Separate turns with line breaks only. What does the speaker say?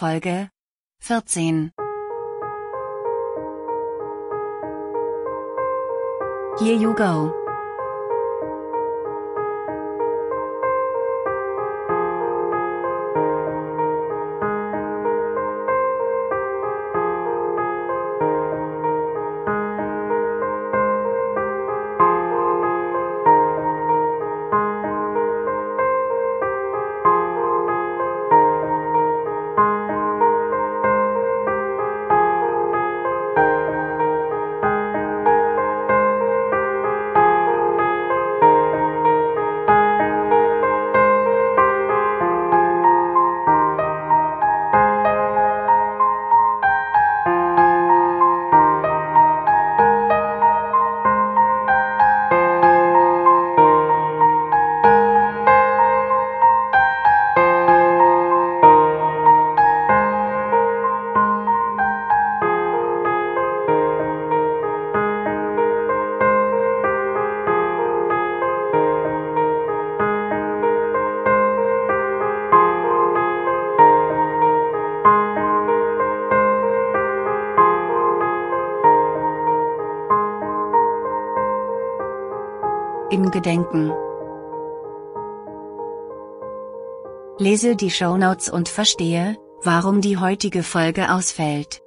Folge 14. Here you go. Im Gedenken. Lese die Shownotes und verstehe, warum die heutige Folge ausfällt.